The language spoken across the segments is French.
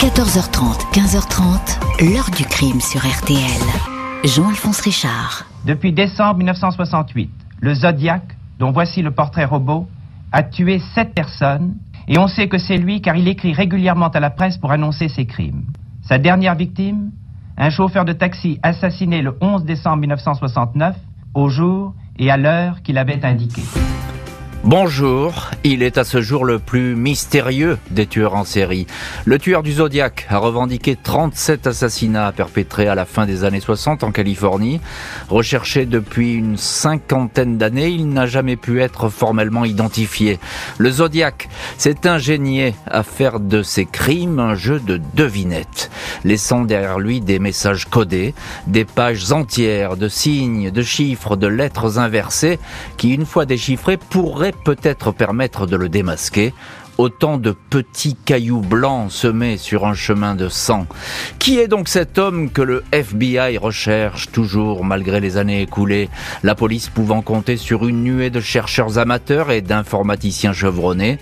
14h30, 15h30, l'heure du crime sur RTL. Jean-Alphonse Richard. Depuis décembre 1968, le Zodiac, dont voici le portrait robot, a tué sept personnes et on sait que c'est lui car il écrit régulièrement à la presse pour annoncer ses crimes. Sa dernière victime, un chauffeur de taxi assassiné le 11 décembre 1969, au jour et à l'heure qu'il avait indiqué. Bonjour, il est à ce jour le plus mystérieux des tueurs en série. Le tueur du Zodiac a revendiqué 37 assassinats perpétrés à la fin des années 60 en Californie. Recherché depuis une cinquantaine d'années, il n'a jamais pu être formellement identifié. Le Zodiac s'est ingénié à faire de ses crimes un jeu de devinettes, laissant derrière lui des messages codés, des pages entières de signes, de chiffres, de lettres inversées qui, une fois déchiffrées, pourraient peut-être permettre de le démasquer autant de petits cailloux blancs semés sur un chemin de sang. Qui est donc cet homme que le FBI recherche toujours malgré les années écoulées, la police pouvant compter sur une nuée de chercheurs amateurs et d'informaticiens chevronnés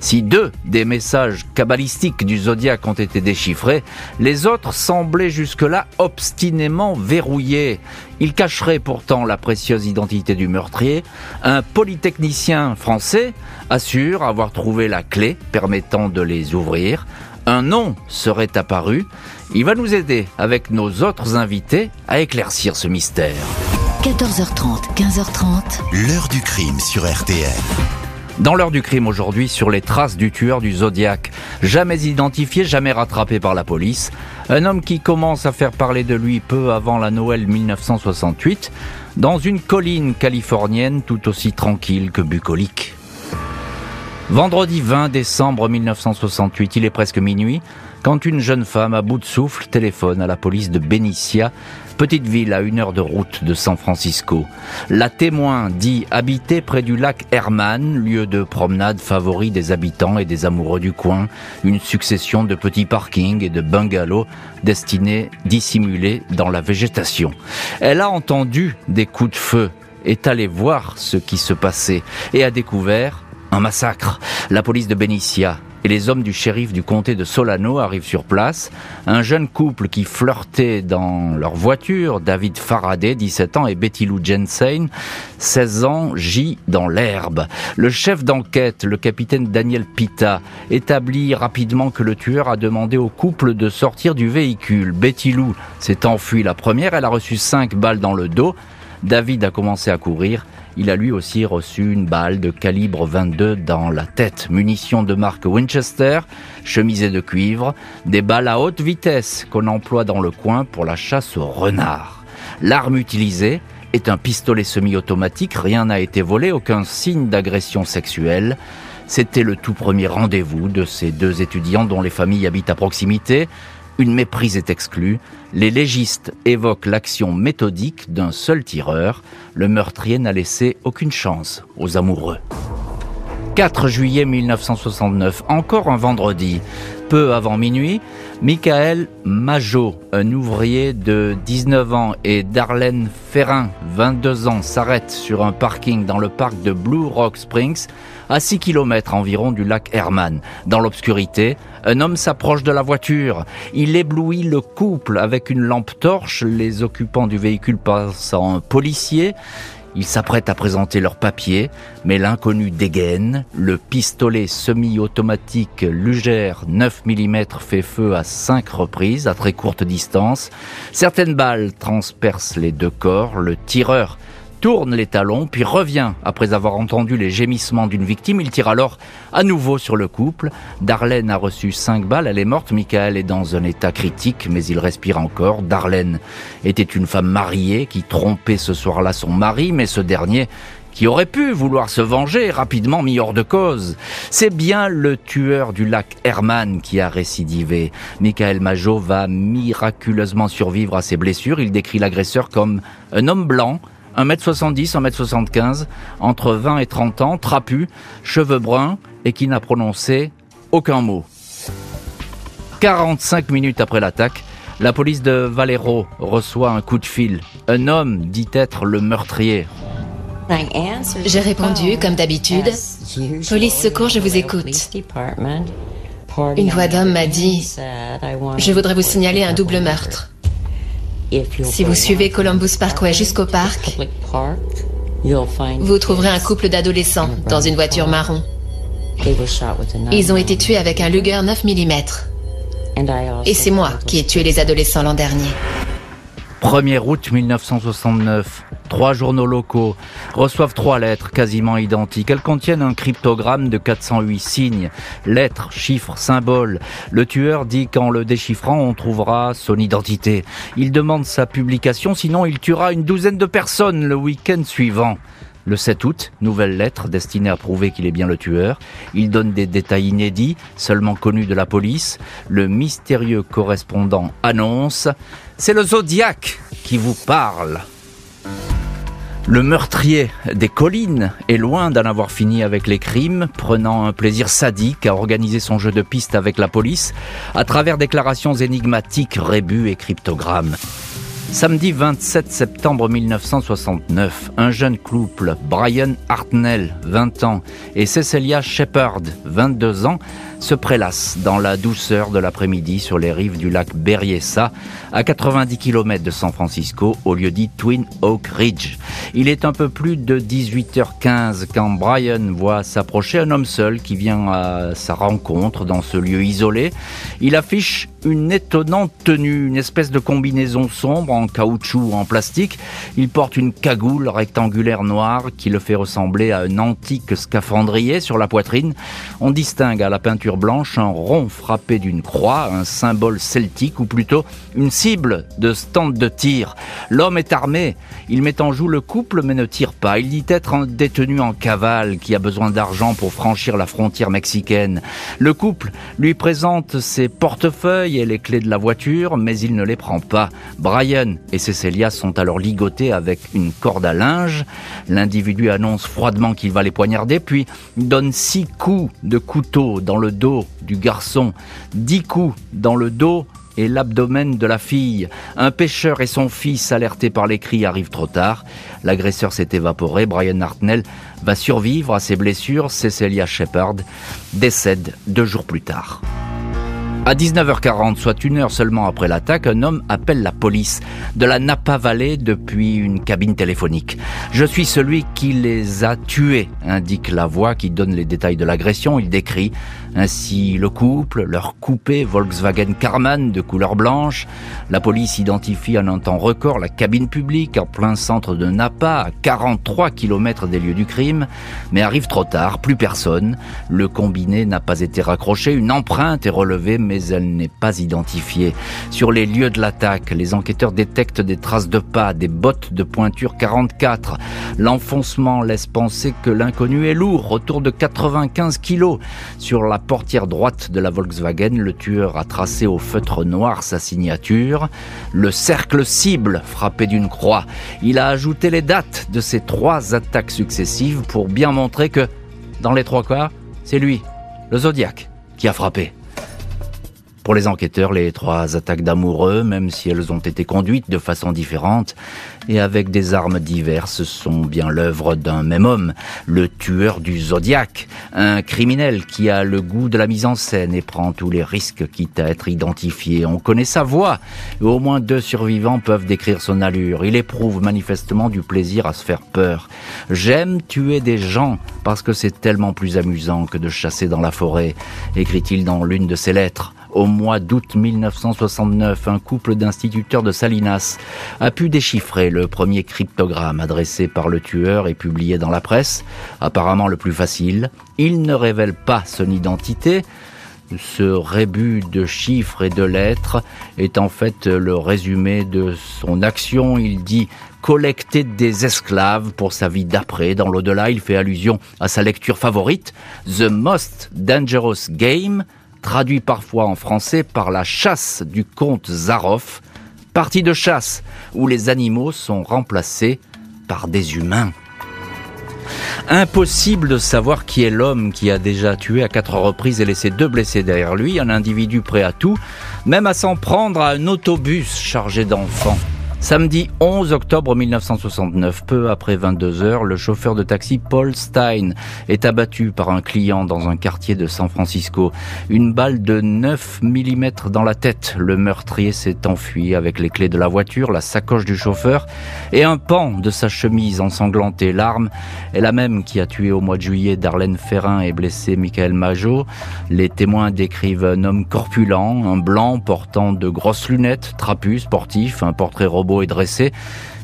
Si deux des messages cabalistiques du zodiaque ont été déchiffrés, les autres semblaient jusque-là obstinément verrouillés. Il cacherait pourtant la précieuse identité du meurtrier. Un polytechnicien français assure avoir trouvé la clé permettant de les ouvrir. Un nom serait apparu. Il va nous aider avec nos autres invités à éclaircir ce mystère. 14h30, 15h30. L'heure du crime sur RTL. Dans l'heure du crime aujourd'hui, sur les traces du tueur du Zodiac, jamais identifié, jamais rattrapé par la police, un homme qui commence à faire parler de lui peu avant la Noël 1968, dans une colline californienne tout aussi tranquille que bucolique. Vendredi 20 décembre 1968, il est presque minuit, quand une jeune femme à bout de souffle téléphone à la police de Benicia, petite ville à une heure de route de San Francisco. La témoin dit habiter près du lac Herman, lieu de promenade favori des habitants et des amoureux du coin, une succession de petits parkings et de bungalows destinés dissimuler dans la végétation. Elle a entendu des coups de feu, est allée voir ce qui se passait et a découvert un massacre. La police de Benicia et les hommes du shérif du comté de Solano arrivent sur place. Un jeune couple qui flirtait dans leur voiture, David Faraday, 17 ans, et Betty Lou Jensen, 16 ans, gît dans l'herbe. Le chef d'enquête, le capitaine Daniel Pita, établit rapidement que le tueur a demandé au couple de sortir du véhicule. Betty Lou s'est enfuie la première, elle a reçu 5 balles dans le dos. David a commencé à courir. Il a lui aussi reçu une balle de calibre 22 dans la tête. Munitions de marque Winchester, chemisée de cuivre, des balles à haute vitesse qu'on emploie dans le coin pour la chasse au renard. L'arme utilisée est un pistolet semi-automatique, rien n'a été volé, aucun signe d'agression sexuelle. C'était le tout premier rendez-vous de ces deux étudiants dont les familles habitent à proximité. Une méprise est exclue. Les légistes évoquent l'action méthodique d'un seul tireur. Le meurtrier n'a laissé aucune chance aux amoureux. 4 juillet 1969, encore un vendredi. Peu avant minuit, Michael Majot, un ouvrier de 19 ans, et Darlene Ferrin, 22 ans, s'arrêtent sur un parking dans le parc de Blue Rock Springs, à 6 km environ du lac Herman. Dans l'obscurité, un homme s'approche de la voiture. Il éblouit le couple avec une lampe torche. Les occupants du véhicule passent en policier. Ils s'apprêtent à présenter leurs papiers, mais l'inconnu dégaine. Le pistolet semi-automatique Luger 9 mm fait feu à cinq reprises à très courte distance. Certaines balles transpercent les deux corps. Le tireur tourne les talons, puis revient après avoir entendu les gémissements d'une victime. Il tire alors à nouveau sur le couple. Darlene a reçu cinq balles, elle est morte. Michael est dans un état critique, mais il respire encore. Darlene était une femme mariée qui trompait ce soir-là son mari, mais ce dernier qui aurait pu vouloir se venger, rapidement mis hors de cause. C'est bien le tueur du lac Herman qui a récidivé. Michael Majot va miraculeusement survivre à ses blessures. Il décrit l'agresseur comme un homme blanc, 1m70, 1m75, entre 20 et 30 ans, trapu, cheveux bruns et qui n'a prononcé aucun mot. 45 minutes après l'attaque, la police de Valero reçoit un coup de fil. Un homme dit être le meurtrier. J'ai répondu, comme d'habitude. Police secours, je vous écoute. Une voix d'homme m'a dit Je voudrais vous signaler un double meurtre. Si vous suivez Columbus Parkway jusqu'au parc, vous trouverez un couple d'adolescents dans une voiture marron. Ils ont été tués avec un Luger 9 mm. Et c'est moi qui ai tué les adolescents l'an dernier. 1er août 1969, trois journaux locaux reçoivent trois lettres quasiment identiques. Elles contiennent un cryptogramme de 408 signes, lettres, chiffres, symboles. Le tueur dit qu'en le déchiffrant, on trouvera son identité. Il demande sa publication, sinon il tuera une douzaine de personnes le week-end suivant. Le 7 août, nouvelle lettre destinée à prouver qu'il est bien le tueur. Il donne des détails inédits, seulement connus de la police. Le mystérieux correspondant annonce C'est le Zodiac qui vous parle. Le meurtrier des collines est loin d'en avoir fini avec les crimes, prenant un plaisir sadique à organiser son jeu de piste avec la police à travers déclarations énigmatiques, rébus et cryptogrammes. Samedi 27 septembre 1969, un jeune couple, Brian Hartnell, 20 ans, et Cecilia Shepard, 22 ans, se prélassent dans la douceur de l'après-midi sur les rives du lac Berryessa, à 90 km de San Francisco, au lieu dit Twin Oak Ridge. Il est un peu plus de 18h15 quand Brian voit s'approcher un homme seul qui vient à sa rencontre dans ce lieu isolé. Il affiche une étonnante tenue, une espèce de combinaison sombre en caoutchouc ou en plastique. Il porte une cagoule rectangulaire noire qui le fait ressembler à un antique scaphandrier sur la poitrine. On distingue à la peinture blanche un rond frappé d'une croix, un symbole celtique ou plutôt une cible de stand de tir. L'homme est armé, il met en joue le couple mais ne tire pas. Il dit être un détenu en cavale qui a besoin d'argent pour franchir la frontière mexicaine. Le couple lui présente ses portefeuilles et les clés de la voiture mais il ne les prend pas. Brian et Cecilia sont alors ligotés avec une corde à linge. L'individu annonce froidement qu'il va les poignarder puis donne six coups de couteau dans le dos du garçon, dix coups dans le dos et l'abdomen de la fille. Un pêcheur et son fils, alertés par les cris, arrivent trop tard. L'agresseur s'est évaporé. Brian Hartnell va survivre à ses blessures. Cecilia Shepard décède deux jours plus tard. À 19h40, soit une heure seulement après l'attaque, un homme appelle la police de la Napa Valley depuis une cabine téléphonique. Je suis celui qui les a tués, indique la voix qui donne les détails de l'agression. Il décrit ainsi le couple, leur coupé Volkswagen Karmann de couleur blanche. La police identifie en un temps record la cabine publique en plein centre de Napa, à 43 km des lieux du crime, mais arrive trop tard, plus personne. Le combiné n'a pas été raccroché, une empreinte est relevée, mais elle n'est pas identifiée. Sur les lieux de l'attaque, les enquêteurs détectent des traces de pas, des bottes de pointure 44. L'enfoncement laisse penser que l'inconnu est lourd, autour de 95 kilos. Sur la portière droite de la Volkswagen, le tueur a tracé au feutre noir sa signature, le cercle cible frappé d'une croix. Il a ajouté les dates de ces trois attaques successives pour bien montrer que, dans les trois cas, c'est lui, le Zodiac, qui a frappé. Pour les enquêteurs, les trois attaques d'amoureux, même si elles ont été conduites de façon différente et avec des armes diverses, sont bien l'œuvre d'un même homme, le tueur du Zodiac, un criminel qui a le goût de la mise en scène et prend tous les risques quitte à être identifié. On connaît sa voix au moins deux survivants peuvent décrire son allure. Il éprouve manifestement du plaisir à se faire peur. J'aime tuer des gens parce que c'est tellement plus amusant que de chasser dans la forêt, écrit-il dans l'une de ses lettres. Au mois d'août 1969, un couple d'instituteurs de Salinas a pu déchiffrer le premier cryptogramme adressé par le tueur et publié dans la presse, apparemment le plus facile. Il ne révèle pas son identité, ce rébut de chiffres et de lettres est en fait le résumé de son action. Il dit collecter des esclaves pour sa vie d'après. Dans l'au-delà, il fait allusion à sa lecture favorite, The Most Dangerous Game, traduit parfois en français par la chasse du comte Zaroff, partie de chasse où les animaux sont remplacés par des humains. Impossible de savoir qui est l'homme qui a déjà tué à quatre reprises et laissé deux blessés derrière lui, un individu prêt à tout, même à s'en prendre à un autobus chargé d'enfants. Samedi 11 octobre 1969, peu après 22 heures, le chauffeur de taxi Paul Stein est abattu par un client dans un quartier de San Francisco. Une balle de 9 mm dans la tête. Le meurtrier s'est enfui avec les clés de la voiture, la sacoche du chauffeur et un pan de sa chemise ensanglantée. L'arme est la même qui a tué au mois de juillet Darlene Ferrin et blessé Michael Majot. Les témoins décrivent un homme corpulent, un blanc portant de grosses lunettes, trapu, sportif, un portrait robot est dressé,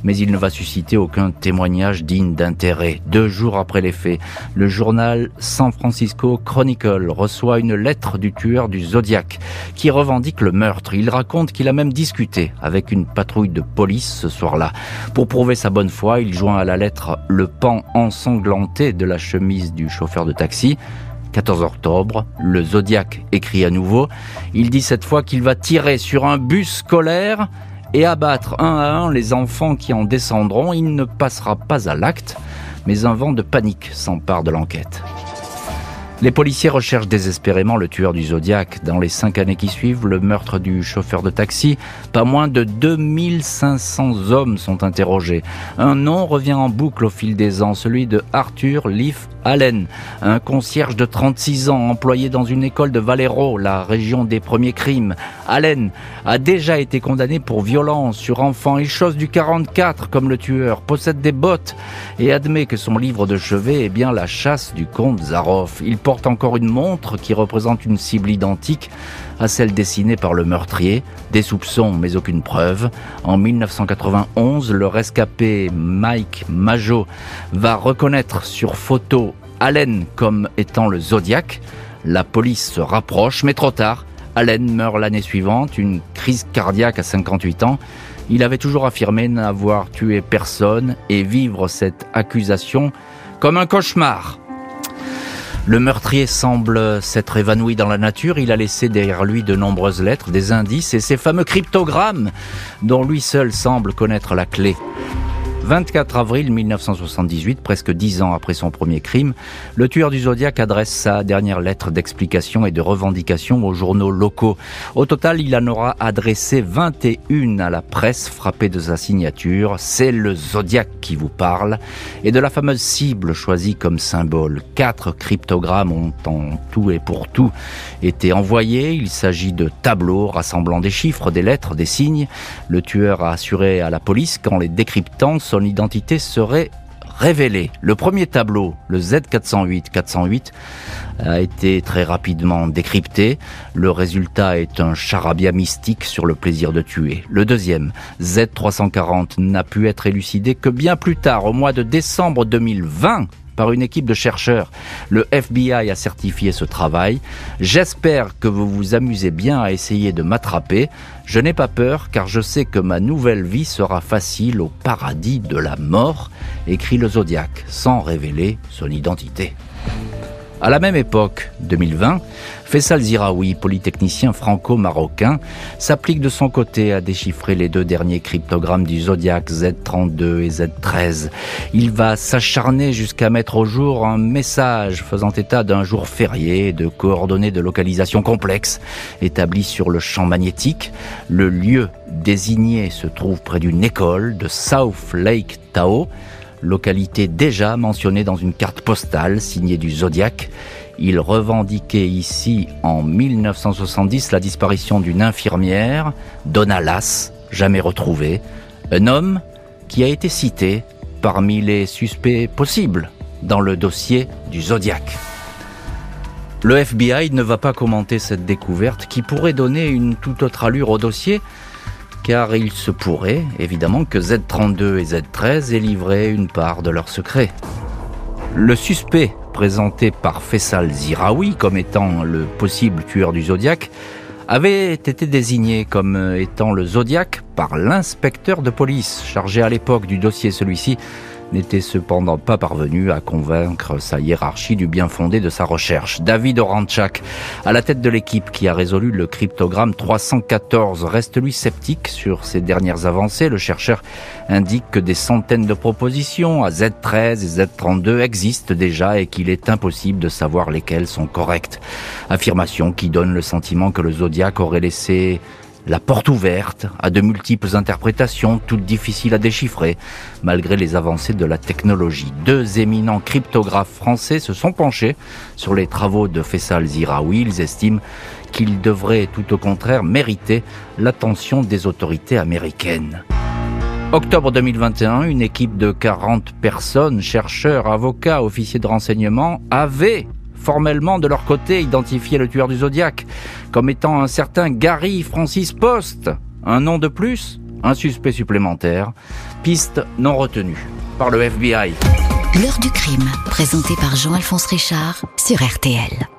mais il ne va susciter aucun témoignage digne d'intérêt. Deux jours après les faits, le journal San Francisco Chronicle reçoit une lettre du tueur du Zodiac qui revendique le meurtre. Il raconte qu'il a même discuté avec une patrouille de police ce soir-là. Pour prouver sa bonne foi, il joint à la lettre le pan ensanglanté de la chemise du chauffeur de taxi. 14 octobre, le Zodiac écrit à nouveau. Il dit cette fois qu'il va tirer sur un bus scolaire et abattre un à un les enfants qui en descendront, il ne passera pas à l'acte, mais un vent de panique s'empare de l'enquête. Les policiers recherchent désespérément le tueur du Zodiac. Dans les cinq années qui suivent le meurtre du chauffeur de taxi, pas moins de 2500 hommes sont interrogés. Un nom revient en boucle au fil des ans, celui de Arthur Leaf Allen, un concierge de 36 ans employé dans une école de Valero, la région des premiers crimes. Allen a déjà été condamné pour violence sur enfants. Il chose du 44 comme le tueur, possède des bottes et admet que son livre de chevet est bien la chasse du comte Zaroff. Il porte encore une montre qui représente une cible identique à celle dessinée par le meurtrier. Des soupçons mais aucune preuve. En 1991, le rescapé Mike Majo va reconnaître sur photo Allen comme étant le Zodiac. La police se rapproche, mais trop tard. Allen meurt l'année suivante, une crise cardiaque à 58 ans. Il avait toujours affirmé n'avoir tué personne et vivre cette accusation comme un cauchemar. Le meurtrier semble s'être évanoui dans la nature. Il a laissé derrière lui de nombreuses lettres, des indices et ces fameux cryptogrammes dont lui seul semble connaître la clé. 24 avril 1978, presque dix ans après son premier crime, le tueur du Zodiac adresse sa dernière lettre d'explication et de revendication aux journaux locaux. Au total, il en aura adressé 21 à la presse frappée de sa signature. C'est le Zodiac qui vous parle et de la fameuse cible choisie comme symbole. Quatre cryptogrammes ont en tout et pour tout été envoyés. Il s'agit de tableaux rassemblant des chiffres, des lettres, des signes. Le tueur a assuré à la police qu'en les décryptant, son identité serait révélée. Le premier tableau, le Z408-408, a été très rapidement décrypté. Le résultat est un charabia mystique sur le plaisir de tuer. Le deuxième, Z340, n'a pu être élucidé que bien plus tard, au mois de décembre 2020, par une équipe de chercheurs. Le FBI a certifié ce travail. J'espère que vous vous amusez bien à essayer de m'attraper. Je n'ai pas peur car je sais que ma nouvelle vie sera facile au paradis de la mort, écrit le Zodiac, sans révéler son identité. À la même époque, 2020, Faisal Ziraoui, polytechnicien franco-marocain, s'applique de son côté à déchiffrer les deux derniers cryptogrammes du Zodiac Z32 et Z13. Il va s'acharner jusqu'à mettre au jour un message faisant état d'un jour férié de coordonnées de localisation complexes établies sur le champ magnétique. Le lieu désigné se trouve près d'une école de South Lake Tao localité déjà mentionnée dans une carte postale signée du Zodiac. Il revendiquait ici en 1970 la disparition d'une infirmière, Donna Lass, jamais retrouvée, un homme qui a été cité parmi les suspects possibles dans le dossier du Zodiac. Le FBI ne va pas commenter cette découverte qui pourrait donner une toute autre allure au dossier, car il se pourrait évidemment que Z32 et Z13 aient livré une part de leur secret. Le suspect présenté par Faisal Ziraoui comme étant le possible tueur du Zodiac avait été désigné comme étant le Zodiac par l'inspecteur de police chargé à l'époque du dossier celui-ci n'était cependant pas parvenu à convaincre sa hiérarchie du bien fondé de sa recherche. David Oranchak, à la tête de l'équipe qui a résolu le cryptogramme 314, reste lui sceptique sur ses dernières avancées. Le chercheur indique que des centaines de propositions à Z13 et Z32 existent déjà et qu'il est impossible de savoir lesquelles sont correctes. Affirmation qui donne le sentiment que le Zodiac aurait laissé la porte ouverte à de multiples interprétations, toutes difficiles à déchiffrer, malgré les avancées de la technologie. Deux éminents cryptographes français se sont penchés sur les travaux de Faisal Ziraoui. Ils estiment qu'il devrait tout au contraire mériter l'attention des autorités américaines. Octobre 2021, une équipe de 40 personnes, chercheurs, avocats, officiers de renseignement, avait formellement de leur côté identifié le tueur du Zodiac comme étant un certain Gary Francis Post. Un nom de plus, un suspect supplémentaire, piste non retenue par le FBI. L'heure du crime, présenté par Jean-Alphonse Richard sur RTL.